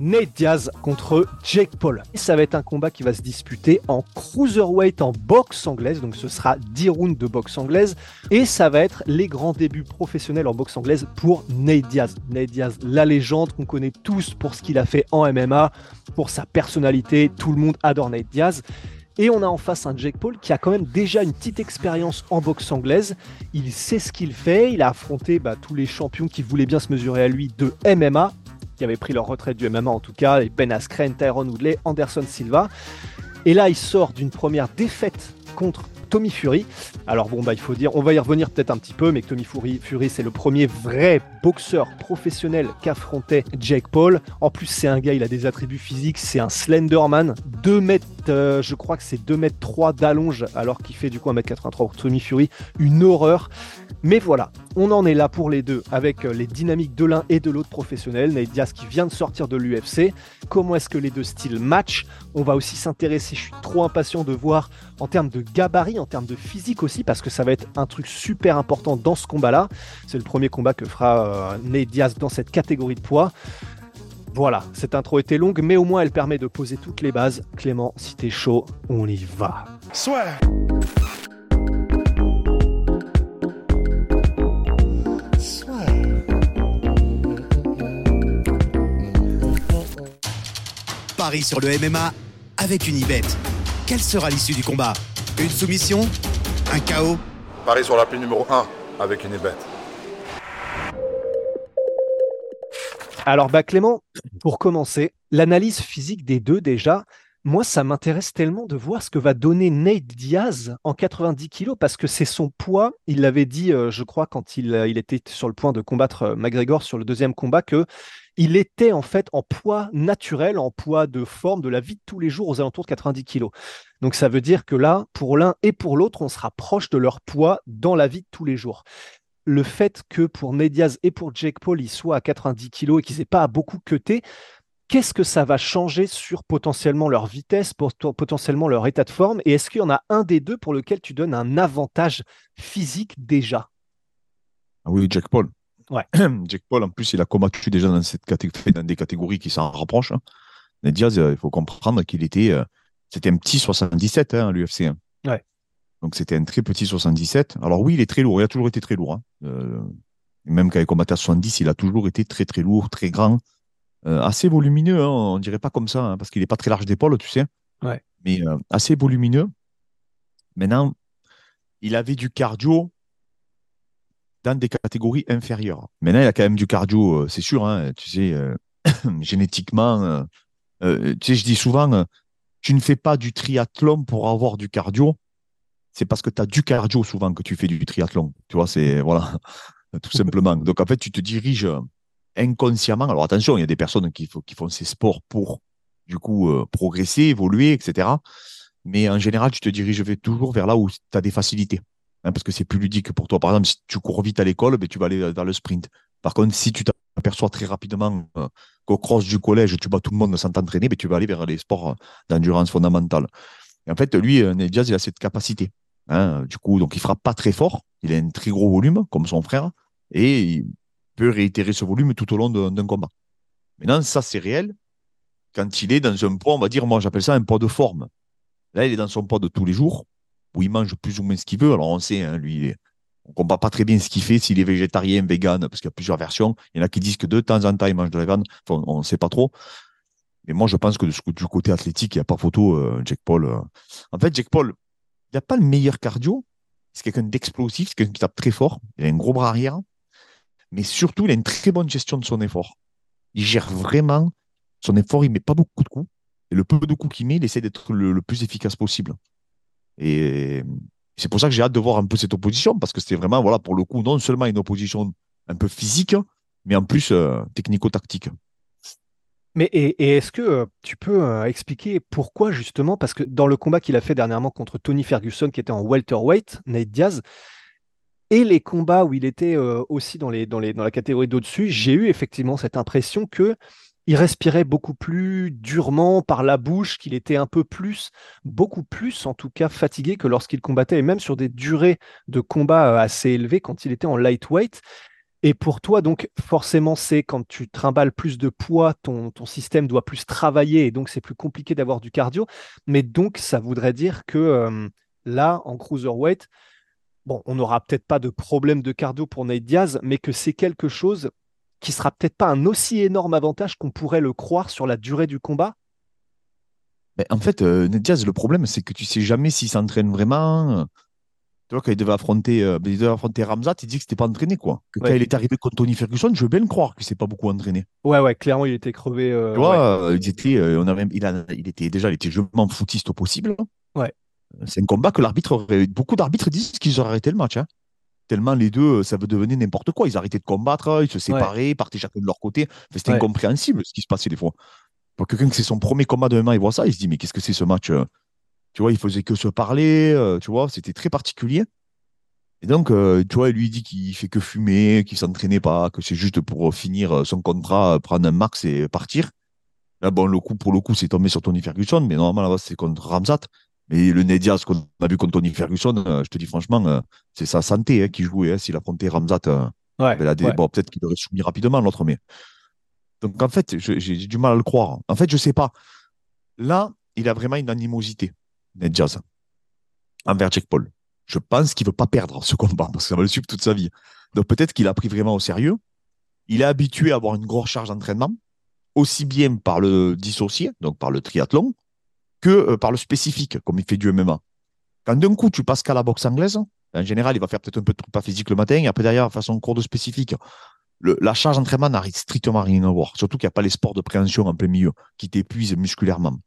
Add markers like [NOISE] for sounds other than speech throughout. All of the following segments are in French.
Nate Diaz contre Jake Paul. Ça va être un combat qui va se disputer en cruiserweight en boxe anglaise, donc ce sera 10 rounds de boxe anglaise, et ça va être les grands débuts professionnels en boxe anglaise pour Nate Diaz. Nate Diaz, la légende qu'on connaît tous pour ce qu'il a fait en MMA, pour sa personnalité, tout le monde adore Nate Diaz. Et on a en face un Jake Paul qui a quand même déjà une petite expérience en boxe anglaise. Il sait ce qu'il fait. Il a affronté bah, tous les champions qui voulaient bien se mesurer à lui de MMA, qui avaient pris leur retraite du MMA en tout cas, Ben Askren, Tyrone Woodley, Anderson Silva. Et là, il sort d'une première défaite contre Tommy Fury. Alors bon, bah il faut dire, on va y revenir peut-être un petit peu, mais Tommy Fury, Fury c'est le premier vrai boxeur professionnel qu'affrontait Jake Paul. En plus, c'est un gars, il a des attributs physiques, c'est un Slenderman, 2 mètres, euh, je crois que c'est 2 mètres 3 d'allonge, alors qu'il fait du coup 1 mètre 83 pour Tommy Fury, une horreur. Mais voilà, on en est là pour les deux, avec euh, les dynamiques de l'un et de l'autre professionnel. Nate Diaz qui vient de sortir de l'UFC. Comment est-ce que les deux styles matchent On va aussi s'intéresser, je suis trop impatient de voir en termes de gabarit, en termes de physique aussi, parce que ça va être un truc super important dans ce combat-là. C'est le premier combat que fera euh, Diaz dans cette catégorie de poids. Voilà, cette intro était longue, mais au moins elle permet de poser toutes les bases. Clément, si t'es chaud, on y va. Soit. Paris sur le MMA avec une ibet. Quelle sera l'issue du combat? Une soumission? Un chaos? Paris sur l'appli numéro 1 avec une bête. Alors bah Clément, pour commencer, l'analyse physique des deux déjà, moi ça m'intéresse tellement de voir ce que va donner Nate Diaz en 90 kilos parce que c'est son poids. Il l'avait dit, euh, je crois, quand il, euh, il était sur le point de combattre euh, McGregor sur le deuxième combat, que il était en fait en poids naturel, en poids de forme de la vie de tous les jours aux alentours de 90 kilos. Donc ça veut dire que là, pour l'un et pour l'autre, on se rapproche de leur poids dans la vie de tous les jours. Le fait que pour Nate Diaz et pour Jake Paul, ils soient à 90 kilos et qu'ils n'aient pas à beaucoup cuté, qu'est-ce que ça va changer sur potentiellement leur vitesse, potentiellement leur état de forme? Et est-ce qu'il y en a un des deux pour lequel tu donnes un avantage physique déjà? Ah oui, Jack Paul. Ouais. [CLEARS THROAT] Jack Paul, en plus, il a combattu déjà dans, cette catégorie, dans des catégories qui s'en rapprochent. Hein. Diaz, euh, il faut comprendre qu'il était. euh, c'était un petit 77 hein, à l'UFC. hein. Ouais. Donc c'était un très petit 77. Alors oui, il est très lourd. Il a toujours été très lourd. hein. Euh, même quand il combattait à 70, il a toujours été très très lourd, très grand, euh, assez volumineux. On dirait pas comme ça, parce qu'il n'est pas très large d'épaule, tu sais. Ouais. Mais assez volumineux. Maintenant, il avait du cardio dans des catégories inférieures. Maintenant, il a quand même du cardio, euh, c'est sûr, hein, tu sais, euh, [COUGHS] génétiquement. euh, tu sais, je dis souvent, tu ne fais pas du triathlon pour avoir du cardio. C'est parce que tu as du cardio souvent que tu fais du triathlon. Tu vois, c'est [LAUGHS] voilà, tout simplement. Donc en fait, tu te diriges inconsciemment. Alors attention, il y a des personnes qui, font- ces sports pour du coup progresser, évoluer, etc. Mais en général, tu te diriges toujours vers là où tu as des facilités. Hein, parce que c'est plus ludique pour toi. Par exemple, si tu cours vite à l'école, ben, tu vas aller vers le sprint. Par contre, si tu t'aperçois très rapidement euh, qu'au cross du collège, tu bats tout le monde sans t'entraîner, ben, tu vas aller vers les sports euh, d'endurance fondamentale. En fait, lui, euh, Nate Diaz, il a cette capacité. hein. du coup, donc il frappe pas très fort. Il a un très gros volume, comme son frère, et il peut réitérer ce volume tout au long d'un combat. Maintenant, ça, c'est réel quand il est dans un poids, on va dire, moi, j'appelle ça un poids de forme. Là, il est dans son poids de tous les jours, où il mange plus ou moins ce qu'il veut. Alors, on sait, hein, lui, on ne comprend pas très bien ce qu'il fait, s'il est végétarien, vegan, parce qu'il y a plusieurs versions. Il y en a qui disent que de temps en temps, il mange de la viande. On ne sait pas trop. Mais moi, je pense que du côté athlétique, il n'y a pas photo, euh, Jack Paul. euh. En fait, Jack Paul, il n'a pas le meilleur cardio. C'est quelqu'un d'explosif, c'est quelqu'un qui tape très fort. Il a un gros bras arrière. Mais surtout, il a une très bonne gestion de son effort. Il gère vraiment son effort, il ne met pas beaucoup de coups. Et le peu de coups qu'il met, il essaie d'être le plus efficace possible. Et c'est pour ça que j'ai hâte de voir un peu cette opposition, parce que c'était vraiment, voilà, pour le coup, non seulement une opposition un peu physique, mais en plus euh, technico-tactique. Mais est-ce que euh, tu peux euh, expliquer pourquoi justement Parce que dans le combat qu'il a fait dernièrement contre Tony Ferguson, qui était en welterweight, Nate Diaz, et les combats où il était aussi dans, les, dans, les, dans la catégorie d'au-dessus, j'ai eu effectivement cette impression que il respirait beaucoup plus durement par la bouche, qu'il était un peu plus, beaucoup plus en tout cas fatigué que lorsqu'il combattait, et même sur des durées de combat euh, assez élevées quand il était en lightweight. Et pour toi, donc, forcément, c'est quand tu trimbales plus de poids, ton, système doit plus travailler et donc c'est plus compliqué d'avoir du cardio. Mais donc, ça voudrait dire que euh, là, en cruiserweight, bon, on n'aura peut-être pas de problème de cardio pour Nate Diaz, mais que c'est quelque chose qui sera peut-être pas un aussi énorme avantage qu'on pourrait le croire sur la durée du combat? Mais En fait, euh, Diaz, le problème, c'est que tu sais jamais s'il s'entraîne vraiment. Tu vois, quand il devait affronter, euh, il devait affronter Ramzat, il dit que c'était pas entraîné, quoi. Que quand il est arrivé contre Tony Ferguson, je veux bien le croire que c'est pas beaucoup entraîné. Ouais, ouais, clairement, il était crevé. Euh, tu vois, il, était, euh, on avait, il, a, il, était déjà, il était je m'en foutiste au possible. Ouais. C'est un combat que l'arbitre aurait. Beaucoup d'arbitres disent qu'ils auraient arrêté le match. Hein tellement les deux, ça devenir n'importe quoi. Ils arrêtaient de combattre, ils se séparaient, partaient chacun de leur côté. C'était incompréhensible ce qui se passait des fois. Quelqu'un que c'est son premier combat de MMA, il voit ça, il se dit mais qu'est-ce que c'est ce match euh? Tu vois, il faisait que se parler, euh, tu vois, c'était très particulier. Et donc, euh, tu vois, il lui dit qu'il fait que fumer, qu'il s'entraînait pas, que c'est juste pour finir son contrat, prendre un max et partir. Là, bon, le coup, pour le coup, c'est tombé sur Tony Ferguson, mais normalement, là-bas, c'est contre Ramzat. Mais le Nedias qu'on a vu contre Tony Ferguson, euh, je te dis franchement, euh, c'est sa santé hein, qui jouait. Hein, S'il affrontait Ramzat, euh, peut-être qu'il aurait soumis rapidement l'autre. Mais... Donc en fait, j'ai du mal à le croire. En fait, je ne sais pas. Là, il a vraiment une animosité, Nedias, envers Jack Paul. Je pense qu'il ne veut pas perdre ce combat parce que ça va le suivre toute sa vie. Donc peut-être qu'il a pris vraiment au sérieux. Il est habitué à avoir une grosse charge d'entraînement, aussi bien par le dissocié, donc par le triathlon, que euh, par le spécifique, comme il fait du MMA. Quand d'un coup, tu passes qu'à la boxe anglaise, en général, il va faire peut-être un peu de pas physique le matin, et après derrière, faire son cours de spécifique. la charge d'entraînement n'a strictement rien à voir. Surtout qu'il n'y a pas les sports de préhension en plein milieu qui t'épuisent musculairement.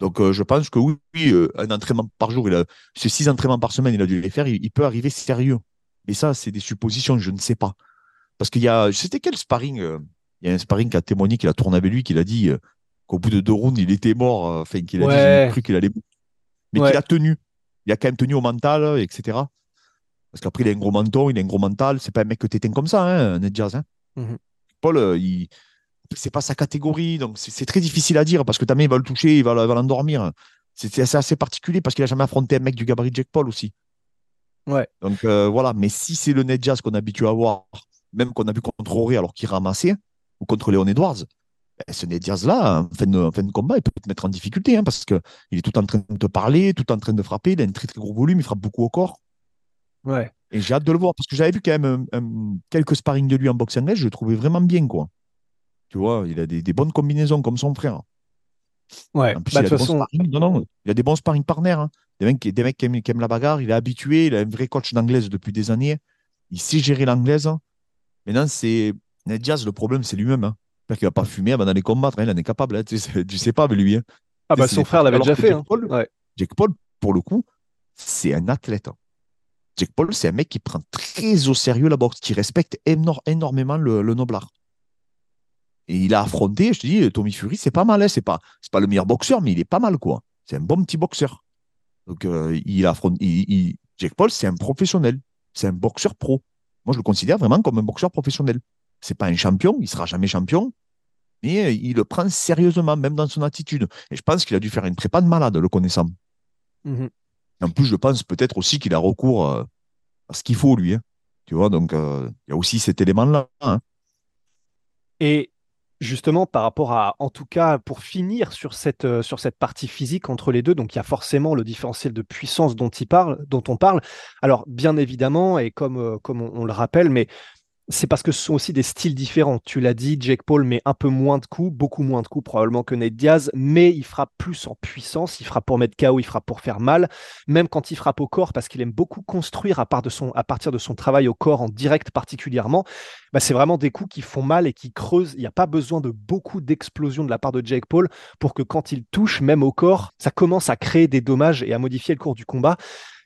Donc, euh, je pense que oui, euh, un entraînement par jour, ces six entraînements par semaine, il a dû les faire, il, peut arriver sérieux. Mais ça, c'est des suppositions, je ne sais pas. Parce qu'il y a, c'était quel sparring Il y a un sparring qui a témoigné, qu'il a tourné avec lui, qu'il a dit qu'au bout de deux rounds, il était mort, euh, enfin, qu'il a cru qu'il allait. Mais qu'il a tenu. Il a quand même tenu au mental, etc. Parce qu'après, il a un gros menton, il a un gros mental. C'est pas un mec que t'éteins comme ça, hein, Ned Jazz. Hein. Mhm. Paul, euh, il... c'est pas sa catégorie, donc c'est très difficile à dire parce que ta main, il va le toucher, il va l'endormir. C'est assez, assez, particulier parce qu'il a jamais affronté un mec du gabarit Jack Paul aussi. Ouais. Donc euh, voilà, mais si c'est le Ned Jazz qu'on a habitué à voir, même qu'on a vu contre Rory alors qu'il ramassait, ou contre Léon Edwards, ce Ned Diaz-là, en fin, de, combat, il peut te mettre en difficulté hein, parce qu'il est tout en train de te parler, tout en train de frapper. Il a un très très gros volume, il frappe beaucoup au corps. Ouais. Et j'ai hâte de le voir parce que j'avais vu quand même quelques sparring de lui en boxe anglaise, je le trouvais vraiment bien. quoi. Tu vois, il a des, bonnes combinaisons comme son frère. Ouais, bah, il, a façon... non, non, il a des bons sparring partners. Hein. Des mecs, des mecs qui, aiment, la bagarre, il est habitué, il a un vrai coach d'anglaise depuis des années. Il sait gérer l'anglaise. Maintenant, c'est Ned Diaz, le problème, c'est lui-même. Hein. J'espère qu'il va pas fumer avant d'aller combattre. Hein, il en est capable. Hein, tu, sais, pas avec lui. Hein. Ah bah son frère l'avait déjà fait. Jack Paul, Jake Paul, pour le coup, c'est un athlète. Jake Paul, c'est un mec qui prend très au sérieux la boxe, qui respecte énormément le, le noblard. Et il a affronté, je te dis, Tommy Fury, c'est pas mal. Hein, c'est pas, pas le meilleur boxeur, mais il est pas mal, quoi. C'est un bon petit boxeur. Donc, euh, il affronte. Il, Jake Paul, c'est un professionnel. C'est un boxeur pro. Moi, je le considère vraiment comme un boxeur professionnel c'est pas un champion, il sera jamais champion, mais il le prend sérieusement, même dans son attitude. Et je pense qu'il a dû faire une prépa de malade, le connaissant. Mhm. En plus, je pense peut-être aussi qu'il a recours euh, à ce qu'il faut, lui. Hein. Tu vois, donc euh, il y a aussi cet élément-là. Hein. Et justement, par rapport à, en tout cas, pour finir sur cette, euh, sur cette partie physique entre les deux, donc il y a forcément le différentiel de puissance dont, il parle, dont on parle. Alors, bien évidemment, et comme, comme on le rappelle, mais c'est parce que ce sont aussi des styles différents. Tu l'as dit, Jake Paul met un peu moins de coups, beaucoup moins de coups probablement que Nate Diaz, mais il frappe plus en puissance, il frappe pour mettre KO, il frappe pour faire mal, même quand il frappe au corps, parce qu'il aime beaucoup construire à, partir de son travail au corps en direct particulièrement. Bah, c'est vraiment des coups qui font mal et qui creusent. Il n'y a pas besoin de beaucoup d'explosions de la part de Jake Paul pour que quand il touche, même au corps, ça commence à créer des dommages et à modifier le cours du combat.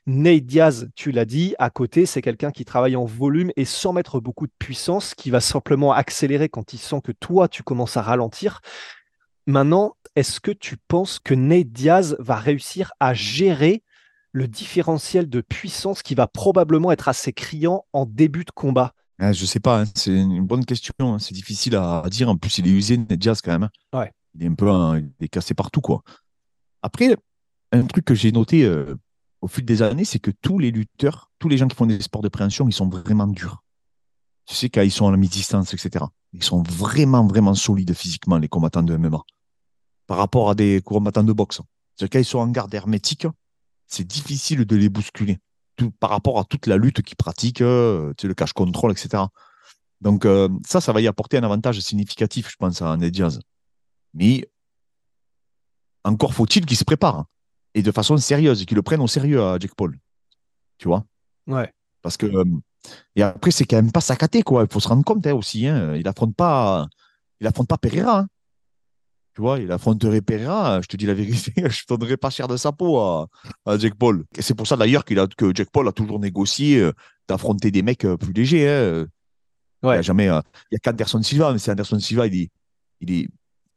Nate Diaz, tu l'as dit, à côté, c'est quelqu'un qui travaille en volume et sans mettre beaucoup de puissance, qui va simplement accélérer quand il sent que toi, tu commences à ralentir. Maintenant, est-ce que tu penses que Nate Diaz va réussir à gérer le différentiel de puissance qui va probablement être assez criant en début de combat? Ah, Je sais pas, hein. c'est une bonne question. Hein. C'est difficile à dire. En plus, il est usé, Nate Diaz, quand même. Hein. Ouais. Il est un peu il est cassé partout. quoi. Après, un truc que j'ai noté euh, au fil des années, c'est que tous les lutteurs, tous les gens qui font des sports de préhension, ils sont vraiment durs. Tu sais, quand ils sont à la mi-distance, etc. Ils sont vraiment, vraiment solides physiquement, les combattants de MMA, par rapport à des combattants de boxe. C'est-à-dire, quand ils sont en garde hermétique, c'est difficile de les bousculer par rapport à toute la lutte qu'ils pratiquent, euh, tu sais, le cash control, etc. Donc, euh, ça, ça va y apporter un avantage significatif, je pense, à Ned Diaz. Mais encore faut-il qu'ils se préparent et de façon sérieuse, qu'ils le prennent au sérieux à Jack Paul. Tu vois? Ouais. Parce que. Euh, et après, c'est quand même pas sacaté, quoi. Il faut se rendre compte hein, aussi. Hein. Il affronte pas. Il affronte pas Pereira. Hein. Tu vois, il affronterait Pereira, je te dis la vérité, [LAUGHS] je donnerais pas cher de sa peau à, à Jack Paul. Et c'est pour ça d'ailleurs qu'il a, que Jack Paul a toujours négocié euh, d'affronter des mecs euh, plus légers. Ouais. Il n'y a jamais. il y a qu'Anderson Silva, mais c'est Anderson Silva, il est, il est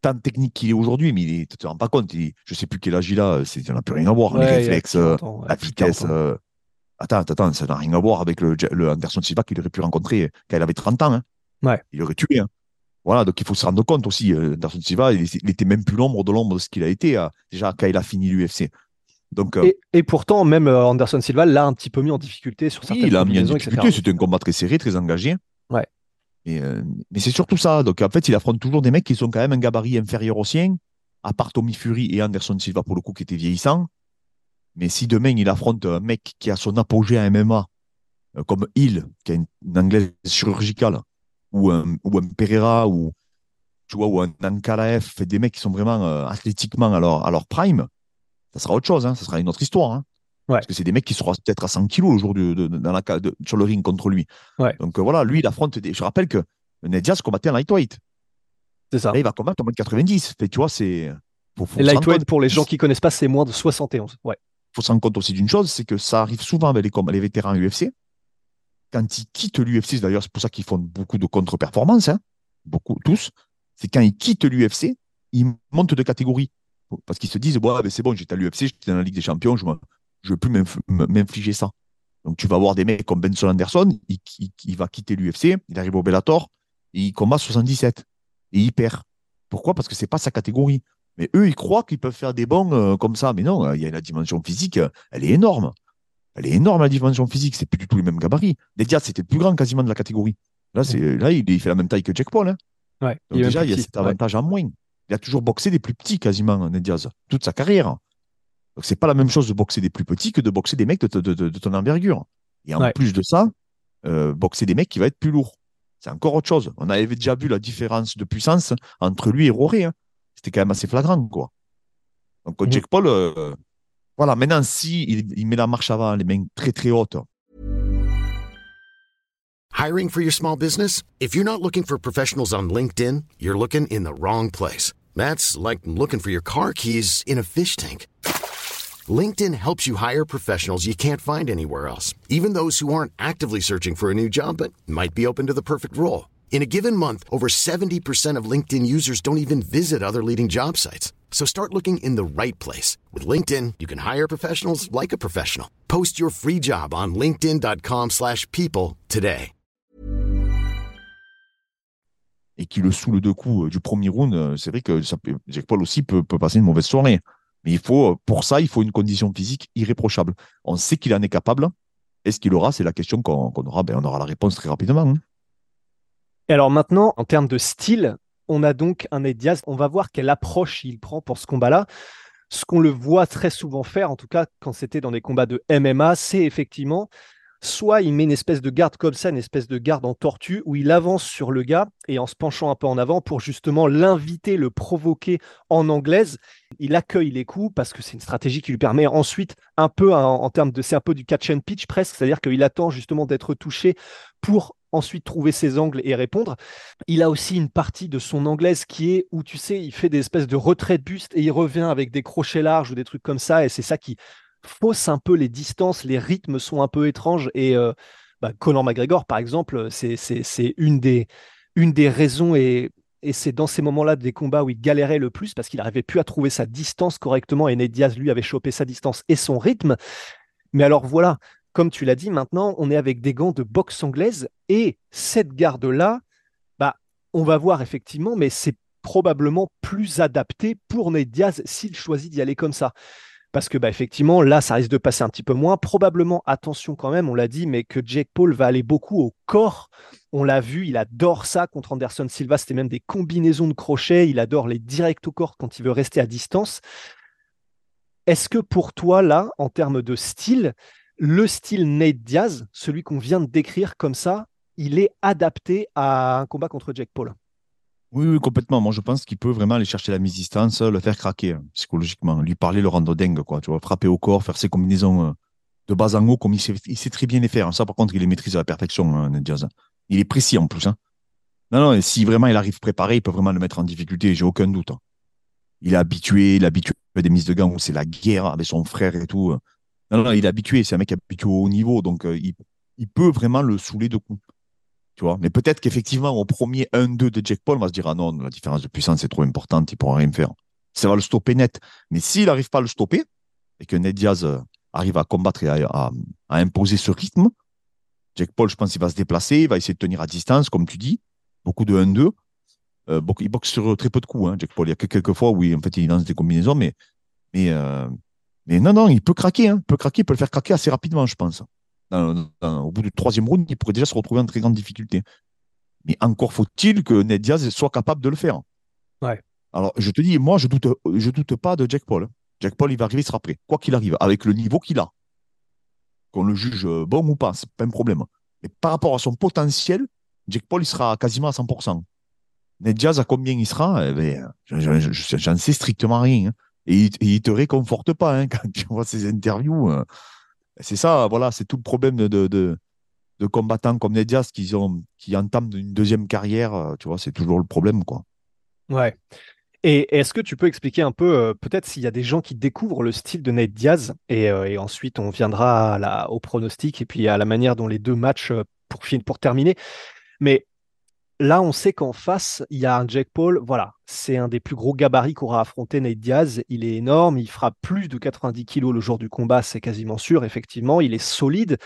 tant technique qu'il est aujourd'hui, mais il tu te rends pas compte. Il, je sais plus quel âge il a, ça n'a plus rien à voir. les réflexes, la vitesse. Euh, attends, attends, ça n'a rien à voir avec le, le Anderson Silva qu'il aurait pu rencontrer quand il avait 30 ans. Hein. Ouais. Il aurait tué. Hein. Voilà, donc il faut se rendre compte aussi. Euh, Anderson Silva, il, était même plus l'ombre de l'ombre de ce qu'il a été euh, déjà quand il a fini l'UFC. Donc, et, et, pourtant, même Anderson Silva l'a un petit peu mis en difficulté sur certaines oui, il a mis en difficulté. C'était un combat très serré, très engagé. Euh, mais c'est surtout ça. Donc en fait, il affronte toujours des mecs qui sont quand même un gabarit inférieur au sien, à part Tommy Fury et Anderson Silva pour le coup qui était vieillissant. Mais si demain il affronte un mec qui a son apogée à MMA, euh, comme Hill, qui a une, anglaise chirurgicale, ou un, ou un Pereira, ou, tu vois, ou un Ankalaev, des mecs qui sont vraiment euh, athlétiquement à leur, à leur prime, ça sera autre chose, hein, ça sera une autre histoire. Hein. Parce que c'est des mecs qui seront peut-être à 100 kilos aujourd'hui dans la, sur le ring contre lui. Donc euh, voilà, lui, il affronte des. Je rappelle que Ned Diaz combattait en lightweight. C'est ça. Là, il va combattre en moins de 90. tu vois, c'est. Et lightweight, pour les gens qui ne connaissent pas, c'est moins de 71. Ouais. Il faut se rendre compte aussi d'une chose, c'est que ça arrive souvent avec les, les vétérans UFC. Quand ils quittent l'UFC, d'ailleurs, c'est pour ça qu'ils font beaucoup de contre-performances, hein, beaucoup, tous. C'est quand ils quittent l'UFC, ils montent de catégorie. Parce qu'ils se disent, ben, c'est bon, j'étais à l'UFC, j'étais dans la Ligue des Champions, je je ne veux plus m'infliger ça. Donc tu vas voir des mecs comme Benson Anderson, il, va quitter l'UFC, il arrive au Bellator, il combat 77 et il perd. Pourquoi? Parce que c'est pas sa catégorie. Mais eux, ils croient qu'ils peuvent faire des bons euh, comme ça. Mais non, il y a la dimension physique, elle est énorme. Elle est énorme la dimension physique, c'est plus du tout les mêmes gabarits. Dedia, c'était le plus grand quasiment de la catégorie. Là, c'est là il, fait la même taille que Jack Paul. Hein. Ouais, Donc déjà, il y a cet avantage en moins. Il a toujours boxé des plus petits quasiment, Ned Diaz, toute sa carrière. Donc, c'est pas la même chose de boxer des plus petits que de boxer des mecs de, ton envergure. Et en plus de ça, euh, boxer des mecs qui va être plus lourd. C'est encore autre chose. On avait déjà vu la différence de puissance entre lui et Roré. Hein. C'était quand même assez flagrant, quoi. Donc, mmh. Jack Paul, euh, voilà, maintenant, si il, met la marche avant, les mains très très hautes. Hiring for your small business? If you're not looking for professionals on LinkedIn, you're looking in the wrong place. That's like looking for your car keys in a fish tank. LinkedIn helps you hire professionals you can't find anywhere else, even those who aren't actively searching for a new job but might be open to the perfect role. In a given month, over 70% of LinkedIn users don't even visit other leading job sites. So start looking in the right place. With LinkedIn, you can hire professionals like a professional. Post your free job on linkedin.com slash people today. Et qui le sous le deux coups euh, du premier round, euh, c'est vrai que ça Jack Paul aussi peut, peut passer une mauvaise soirée. Mais il faut, pour ça, il faut une condition physique irréprochable. On sait qu'il en est capable. Est-ce qu'il aura? C'est la question qu'on aura. Ben, on aura la réponse très rapidement. Hein. Et alors maintenant, en termes de style, on a donc un Ned Diaz. On va voir quelle approche il prend pour ce combat-là. Ce qu'on le voit très souvent faire, en tout cas quand c'était dans des combats de MMA, c'est effectivement soit il met une espèce de garde comme ça, une espèce de garde en tortue, où il avance sur le gars et en se penchant un peu en avant pour justement l'inviter, le provoquer en anglaise. Il accueille les coups parce que c'est une stratégie qui lui permet ensuite un peu en, termes de, c'est un peu du catch and pitch presque, c'est-à-dire qu'il attend justement d'être touché pour ensuite trouver ses angles et répondre. Il a aussi une partie de son anglaise qui est où tu sais, il fait des espèces de retrait de buste et il revient avec des crochets larges ou des trucs comme ça et c'est ça qui fausse un peu les distances, les rythmes sont un peu étranges. Et euh, bah, Conor McGregor, par exemple, c'est une des, une des raisons et, et c'est dans ces moments-là des combats où il galérait le plus parce qu'il n'arrivait plus à trouver sa distance correctement et Ned Diaz, lui, avait chopé sa distance et son rythme. Mais alors voilà, comme tu l'as dit, maintenant, on est avec des gants de boxe anglaise et cette garde-là, bah, on va voir effectivement, mais c'est probablement plus adapté pour Ned Diaz s'il choisit d'y aller comme ça. Parce que bah, effectivement, là, ça risque de passer un petit peu moins. Probablement, attention quand même, on l'a dit, mais que Jake Paul va aller beaucoup au corps. On l'a vu, il adore ça contre Anderson Silva. C'était même des combinaisons de crochets. Il adore les directs au corps quand il veut rester à distance. Est-ce que pour toi, là, en termes de style, le style Nate Diaz, celui qu'on vient de décrire comme ça, il est adapté à un combat contre Jake Paul? Oui, complètement. Moi, je pense qu'il peut vraiment aller chercher la mise-distance, le faire craquer hein, psychologiquement, lui parler, le rendre dingue, quoi. Tu vois, frapper au corps, faire ses combinaisons euh, de bas en haut, comme il sait, très bien les faire. Ça, par contre, il les maîtrise à la perfection, hein. Il est précis en plus. Hein. Non, non, si vraiment il arrive préparé, il peut vraiment le mettre en difficulté, j'ai aucun doute. Il est habitué, il est habitué à des mises de gants où c'est la guerre avec son frère et tout. Non, non, il est habitué, c'est un mec habitué au haut niveau, donc euh, il, il peut vraiment le saouler de coups. Tu vois Mais peut-être qu'effectivement, au premier 1-2 de Jack Paul, on va se dire Ah non, la différence de puissance est trop importante, il ne pourra rien faire. Ça va le stopper net. Mais s'il n'arrive pas à le stopper, et que Ned Diaz euh, arrive à combattre et à, imposer ce rythme, Jack Paul, je pense qu'il va se déplacer, il va essayer de tenir à distance, comme tu dis, beaucoup de 1-2. Euh, il boxe sur très peu de coups, hein, Jack Paul. Il y a que quelques fois où il, en fait, il lance des combinaisons, mais, mais, euh, mais non, non, il peut craquer. Hein, il peut craquer, il peut le faire craquer assez rapidement, je pense au bout du troisième round, il pourrait déjà se retrouver en très grande difficulté. Mais encore faut-il que Ned Diaz soit capable de le faire. Ouais. Alors, je te dis, moi, je doute, je doute pas de Jack Paul. Jack Paul, il va arriver, il sera prêt, quoi qu'il arrive, avec le niveau qu'il a. Qu'on le juge bon ou pas, c'est pas un problème. Mais par rapport à son potentiel, Jack Paul, il sera quasiment à 100%. Ned Diaz, à combien il sera eh ben, J'en sais strictement rien. Hein. Et il, ne te réconforte pas hein, [LAUGHS] quand tu vois ses interviews. Hein. C'est ça, voilà, c'est tout le problème de, de, de, combattants comme Nedias qui, qui entament une deuxième carrière. Euh, tu vois, c'est toujours le problème, quoi. Ouais. Et est-ce que tu peux expliquer un peu, euh, peut-être s'il y a des gens qui découvrent le style de Nate Diaz, et, euh, et ensuite on viendra au pronostic et puis à la manière dont les deux matchs pour, pour terminer. Mais Là, on sait qu'en face, il y a un Jack Paul. Voilà, c'est un des plus gros gabarits qu'aura affronté Nate Diaz. Il est énorme, il fera plus de 90 kilos le jour du combat, c'est quasiment sûr, effectivement. Il est solide.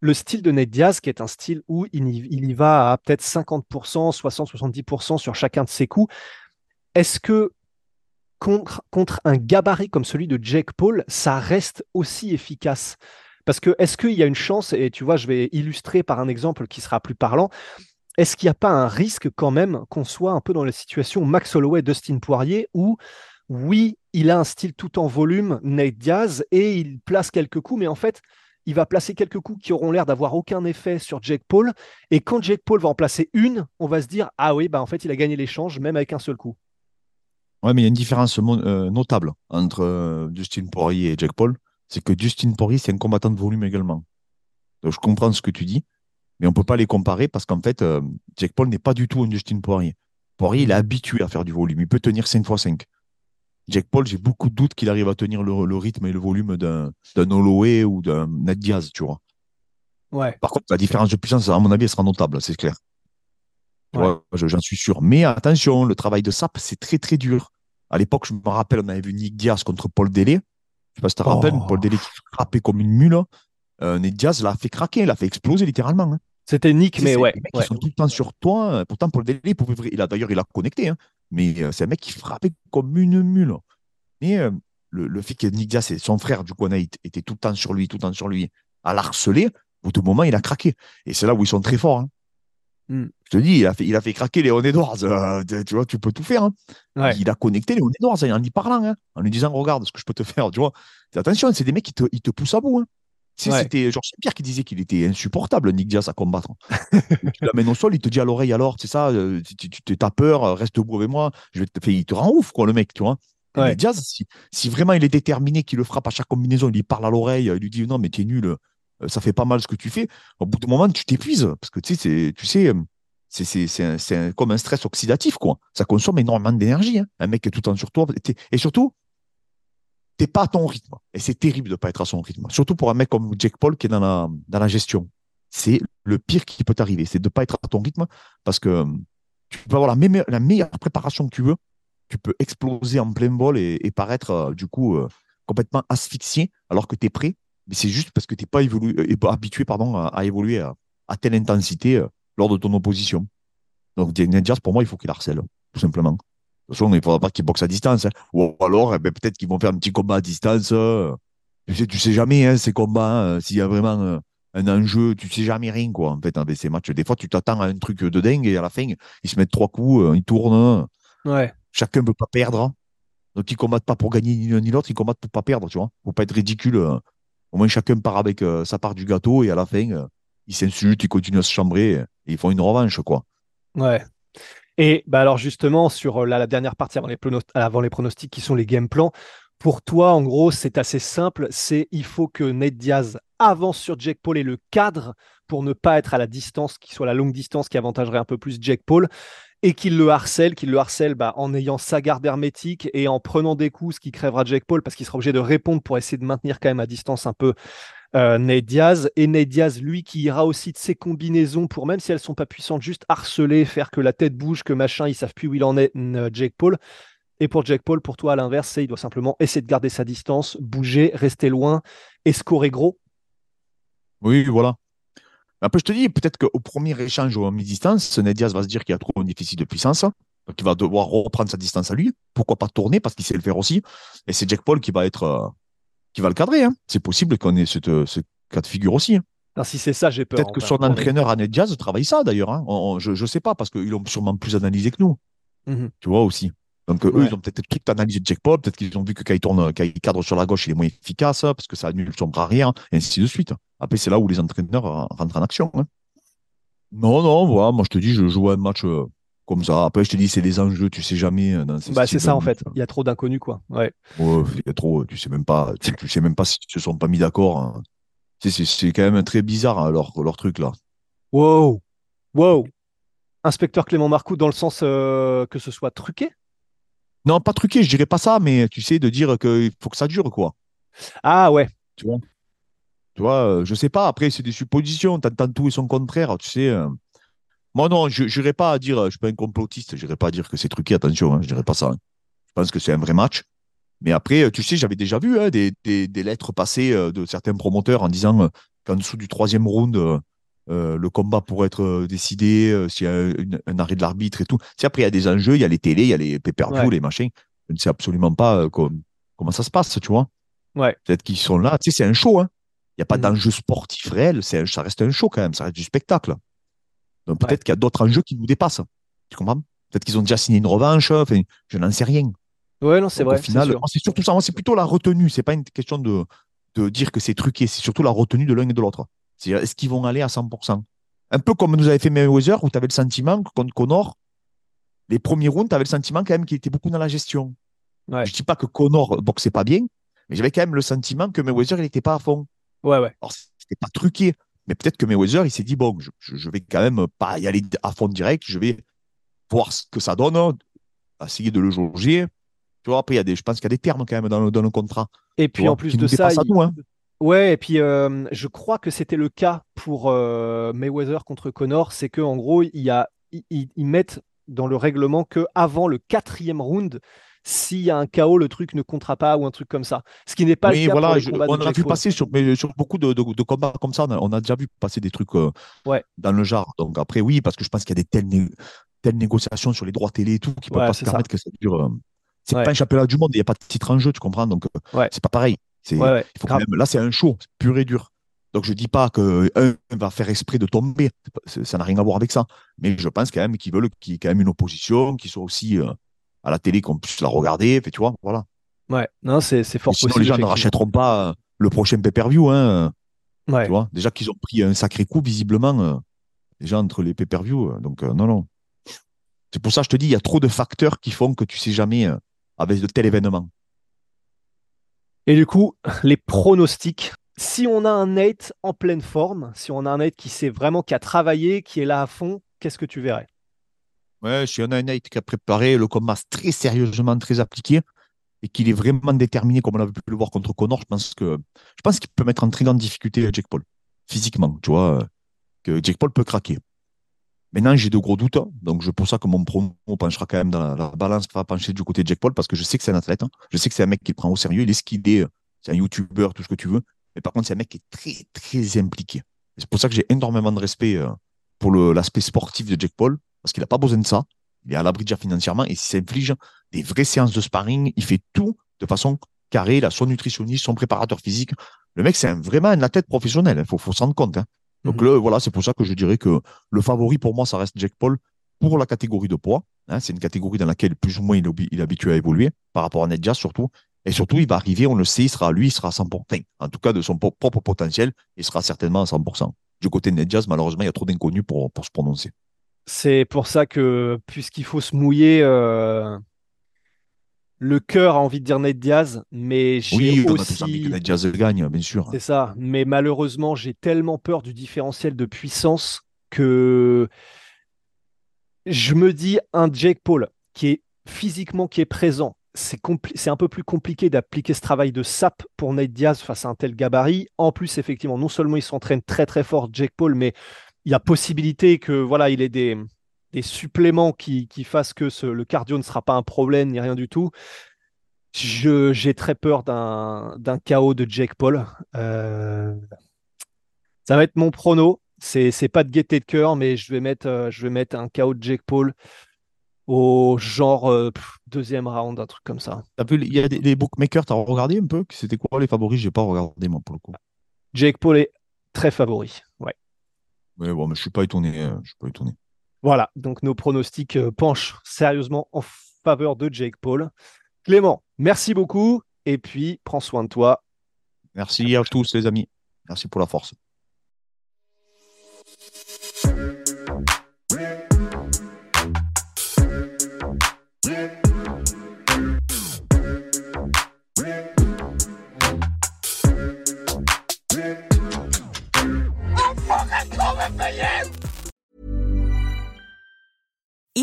Le style de Nate Diaz, qui est un style où il y, va à peut-être 50%, 60-70% sur chacun de ses coups. Est-ce que contre, contre un gabarit comme celui de Jack Paul, ça reste aussi efficace? Parce que est-ce qu'il y a une chance, et tu vois, je vais illustrer par un exemple qui sera plus parlant, est-ce qu'il n'y a pas un risque quand même qu'on soit un peu dans la situation Max Holloway, Dustin Poirier, où oui, il a un style tout en volume, Nate Diaz, et il place quelques coups, mais en fait, il va placer quelques coups qui auront l'air d'avoir aucun effet sur Jake Paul. Et quand Jake Paul va en placer une, on va se dire Ah oui, bah en fait, il a gagné l'échange, même avec un seul coup. Ouais, mais il y a une différence euh, notable entre euh, Poirier et Jake Paul. C'est que Dustin Poirier, c'est un combattant de volume également. Donc je comprends ce que tu dis mais on ne peut pas les comparer parce qu'en fait, euh, Jack Paul n'est pas du tout un Justin Poirier. Poirier, il est habitué à faire du volume. Il peut tenir 5 x 5. Jack Paul, j'ai beaucoup de doutes qu'il arrive à tenir le, rythme et le volume d'un Holloway ou d'un Ned Diaz, tu vois. Ouais. Par contre, la différence de puissance, à mon avis, elle sera notable, c'est clair. J'en suis sûr. Mais attention, le travail de SAP, c'est très, très dur. À l'époque, je me rappelle, on avait vu Nick Diaz contre Paul Délé. Je ne sais pas si tu te rappelles, oh. Paul Délé qui frappait comme une mule euh, Ned Diaz l'a fait craquer, l'a fait exploser littéralement. Hein. C'était Nick, mais ouais. Ils sont tout le temps sur toi. Pourtant, pour le délai, il pouvait... il a d'ailleurs, il a connecté. Hein. Mais euh, c'est un mec qui frappait comme une mule. Mais euh, le, fait que Nick Diaz et son frère, du coup, était tout le temps sur lui, tout le temps sur lui, à l'harceler, au bout moment, il a craqué. Et c'est là où ils sont très forts. Hein. Hmm. Je te dis, il a fait, il a fait craquer Léon Edwards. Euh, tu vois, tu peux tout faire. Il a connecté Léon Edwards en lui parlant, en lui disant Regarde ce que je peux te faire. Tu vois, attention, c'est des mecs qui te, ils te poussent à bout. C'était Georges Pierre qui disait qu'il était insupportable, Nick Diaz, à combattre. [LAUGHS] tu l'amènes au sol, il te dit à l'oreille alors, c'est ça, euh, tu, tu as peur, reste debout avec moi. Je vais te, il te rend ouf, quoi, le mec, tu vois. Diaz, si, vraiment il est déterminé, qu'il le frappe à chaque combinaison, il lui parle à l'oreille, il lui dit non, mais tu es nul, euh, ça fait pas mal ce que tu fais. Au bout d'un moment, tu t'épuises parce que tu sais, tu sais, c'est comme un stress oxydatif, quoi. Ça consomme énormément d'énergie. Hein. Un mec est tout le temps sur toi. Et surtout, t'es pas à ton rythme. Et c'est terrible de pas être à son rythme. Surtout pour un mec comme Jake Paul qui est dans la, dans la gestion. C'est le pire qui peut t'arriver. C'est de pas être à ton rythme parce que tu peux avoir la, meilleure, préparation que tu veux. Tu peux exploser en plein vol et, paraître, euh, du coup, euh, complètement asphyxié alors que tu es prêt. Mais c'est juste parce que tu n'es euh, pas habitué pardon, à, évoluer à, telle intensité lors de ton opposition. Donc, Diaz, pour moi, il faut qu'il harcèle, tout simplement. De toute façon, il ne faudra pas qu'il boxe à distance. Hein. Ou alors, eh ben, peut-être qu'ils vont faire un petit combat à distance. Euh. Tu sais, tu sais jamais, hein, ces combats, hein, s'il y a vraiment euh, un enjeu, tu sais jamais rien, quoi, en fait, avec ces matchs. Des fois, tu t'attends à un truc de dingue et à la fin, ils se mettent trois coups, euh, ils tournent. Ouais. Chacun ne veut pas perdre. Donc, ils combattent pas pour gagner ni l'un ni l'autre, ils combattent pour pas perdre, tu vois. Faut pas être ridicule. Au moins, chacun part avec sa part du gâteau et à la fin, ils s'insultent, ils continuent à se chambrer et ils font une revanche, quoi. Ouais. Et bah alors justement, sur euh, la, dernière partie avant les, pronostics qui sont les game plans, pour toi, en gros, c'est assez simple. C'est il faut que Nate Diaz avance sur Jake Paul et le cadre pour ne pas être à la distance, qui soit la longue distance qui avantagerait un peu plus Jake Paul, et qu'il le harcèle, qu'il le harcèle bah, en ayant sa garde hermétique et en prenant des coups, ce qui crèvera Jake Paul parce qu'il sera obligé de répondre pour essayer de maintenir quand même à distance un peu euh, Nate Diaz. Et Nate Diaz, lui, qui ira aussi de ses combinaisons pour, même si elles sont pas puissantes, juste harceler, faire que la tête bouge, que machin, ils savent plus où il en est, euh, Jake Paul. Et pour Jake Paul, pour toi, à l'inverse, c'est il doit simplement essayer de garder sa distance, bouger, rester loin et gros. Oui, voilà. Après, je te dis, peut-être qu'au premier échange au mi-distance, Ned Diaz va se dire qu'il a trop un déficit de puissance. Donc, il va devoir reprendre sa distance à lui. Pourquoi pas tourner parce qu'il sait le faire aussi. Et c'est Jack Paul qui va être, euh, qui va le cadrer. hein. C'est possible qu'on ait cette- ce cas de figure aussi. hein. Alors, si c'est ça, j'ai peur. Peut-être que son entraîneur Ned Diaz travaille ça d'ailleurs. hein. On- on- je ne sais pas parce qu'ils l'ont sûrement plus analysé que nous. Mhm. Tu vois aussi. Donc, euh, eux, ils ont peut-être tout analysé Jack Paul. Peut-être qu'ils ont vu que quand il tourne, quand il cadre sur la gauche, il est moins efficace parce que ça annule son bras arrière, et ainsi de suite. Après, c'est là où les entraîneurs euh, rentrent en action. Non, non, voilà, moi je te dis, je joue un match euh, comme ça. Après, je te dis, c'est des enjeux, tu sais jamais. euh, Dans ces Bah, c'est ça, en fait. match. Il y a trop d'inconnus, quoi. Ouais. Ouais, il y a trop, tu sais même pas, tu, tu sais même pas s'ils se sont pas mis d'accord. hein. C'est- C'est c'est quand même très bizarre hein, leur, leur truc là. Wow. Wow. Inspecteur Clément Marcoux, dans le sens euh, que ce soit truqué? Non, pas truqué, je dirais pas ça, mais tu sais, de dire qu'il faut que ça dure, quoi. Ah ouais. Tu vois, tu vois euh, je sais pas, après, c'est des suppositions, t'entends tout et son contraire, tu sais. euh. Moi, non, je n'irai pas à dire, euh, je suis pas un complotiste, je n'irai pas à dire que c'est truqué, attention, hein, je dirais pas ça. hein. Je pense que c'est un vrai match. Mais après, euh, tu sais, j'avais déjà vu hein, des, des- des lettres passées euh, de certains promoteurs en disant qu'en dessous du troisième round, euh, le combat pourrait être décidé, euh, s'il y a une- un arrêt de l'arbitre et tout. Tu sais, après, il y a des enjeux, il y a les télés, il y a les pay-per-view, Ouais. les machins. Je ne sais absolument pas euh, com- comment ça se passe, tu vois. Ouais. Peut-être qu'ils sont là. Tu sais, c'est un show. Hein. Il n'y a pas Mhm. d'enjeu sportif réel. C'est un- ça reste un show quand même. Ça reste du spectacle. Donc Ouais. peut-être qu'il y a d'autres enjeux qui nous dépassent. Tu comprends? Peut-être qu'ils ont déjà signé une revanche. Enfin, je n'en sais rien. Ouais, non, c'est vrai. Au final, c'est surtout ça. C'est plutôt la retenue. C'est pas une question de, de dire que c'est truqué. C'est surtout la retenue de l'un et de l'autre. C'est est-ce qu'ils vont aller à 100% Un peu comme nous avait fait Mayweather, où tu avais le sentiment que contre Connor, les premiers rounds, tu avais le sentiment quand même qu'il était beaucoup dans la gestion. Ouais. Je dis pas que Connor boxait pas bien, mais j'avais quand même le sentiment que Mayweather, il n'était pas à fond. Ouais, ouais. Alors, c'était pas truqué. Mais peut-être que Mayweather, il s'est dit, bon, je, je, vais quand même pas y aller à fond direct, je vais voir ce que ça donne, essayer de le jauger. Tu vois, après, il y a des, je pense qu'il y a des termes quand même dans le, dans le contrat. Et puis vois, en plus de ça, il- nous, hein. ouais, et puis euh, je crois que c'était le cas pour euh, Mayweather contre Connor, c'est que en gros, il y a, ils mettent dans le règlement que avant le quatrième round, s'il y a un KO, le truc ne comptera pas ou un truc comme ça. Ce qui n'est pas oui, le cas voilà, pour les je- combats on de a vu passer sur, mais sur beaucoup de, de- de combats comme ça, on a, déjà vu passer des trucs euh, Ouais. dans le genre. Donc après, oui, parce que je pense qu'il y a des telles, né- telles négociations sur les droits télé et tout qui ne peuvent Ouais, pas se c'est ça. permettre que ça dure. euh, c'est Ouais. pas un championnat du monde, il n'y a pas de titre en jeu, tu comprends Donc, euh, c'est pas pareil. Il faut quand grave. même- là, c'est un show, pur et dur. Donc, je dis pas que un va faire exprès de tomber. Ça n'a rien à voir avec ça. Mais je pense quand même qu'ils veulent qu'il y ait quand même une opposition, qui soit aussi euh, à la télé, qu'on puisse la regarder. Fait, tu vois, voilà. Ouais, non, c'est fort sinon, possible. les gens ne rachèteront pas euh, le prochain pay-per-view. Hein, Ouais. tu vois Déjà qu'ils ont pris un sacré coup, visiblement, euh, déjà entre les pay-per-view. euh, donc, euh, non, non. C'est pour ça que je te dis, il y a trop de facteurs qui font que tu sais jamais euh, avec de tels événements. Et du coup, [LAUGHS] les pronostics. Si on a un Nate en pleine forme, si on a un Nate qui sait vraiment, qui a travaillé, qui est là à fond, qu'est-ce que tu verrais? Ouais, a un Nate qui a préparé le combat très sérieusement, très appliqué, et qu'il est vraiment déterminé, comme on a pu le voir contre Connor, je pense que je pense qu'il peut mettre en très grande difficulté Jake Paul, physiquement, tu vois, que Jake Paul peut craquer. Maintenant, j'ai de gros doutes, donc c'est pour ça que mon promo penchera quand même dans la, balance, va pencher du côté de Jake Paul, parce que je sais que c'est un athlète, hein. je sais que c'est un mec qui le prend au sérieux, il est ce qu'il est, c'est un YouTuber, tout ce que tu veux, mais par contre, c'est un mec qui est très, très impliqué. C'est pour ça que j'ai énormément de respect euh, pour l'aspect sportif de Jake Paul, parce qu'il n'a pas besoin de ça. Il est à l'abri déjà financièrement et s'il s'inflige des vraies séances de sparring, il fait tout de façon carrée. Il a son nutritionniste, son préparateur physique. Le mec, c'est vraiment un athlète professionnel. Il hein. faut, s'en rendre compte. Hein. Donc mhm. voilà, c'est pour ça que je dirais que le favori pour moi, ça reste Jake Paul pour la catégorie de poids. Hein. c'est une catégorie dans laquelle plus ou moins il est, habitué à évoluer par rapport à Nedja surtout. Et surtout, il va arriver, on le sait, il sera, lui, il sera à 100%. En tout cas, de son propre potentiel, il sera certainement à 100%. Du côté de Nedjaz, malheureusement, il y a trop d'inconnus pour, pour se prononcer. C'est pour ça que, puisqu'il faut se mouiller, euh, le cœur a envie de dire Ned Diaz, mais j'ai oui, aussi... envie que Ned Diaz gagne, bien sûr. C'est ça. Mais malheureusement, j'ai tellement peur du différentiel de puissance que je me dis un Jake Paul qui est physiquement qui est présent. C'est, c'est un peu plus compliqué d'appliquer ce travail de sap pour Nate Diaz face à un tel gabarit. En plus, effectivement, non seulement il s'entraîne très très fort, Jake Paul, mais il y a possibilité que voilà, il ait des, des suppléments qui, qui fassent que ce, le cardio ne sera pas un problème ni rien du tout. J'ai très peur d'un chaos de Jake Paul. Euh, ça va être mon prono. C'est pas de gaieté de cœur, mais je vais mettre, euh, je vais mettre un chaos de Jake Paul au genre euh, deuxième round, un truc comme ça. Il y a des, bookmakers, tu as regardé un peu? C'était quoi les favoris? J'ai pas regardé moi pour le coup. Jake Paul est très favori. Mais bon, mais je suis pas étonné. Euh, je suis pas étonné. Voilà, donc nos pronostics euh, penchent sérieusement en faveur de Jake Paul. Clément, merci beaucoup et puis prends soin de toi. Merci à tous les amis. Merci pour la force.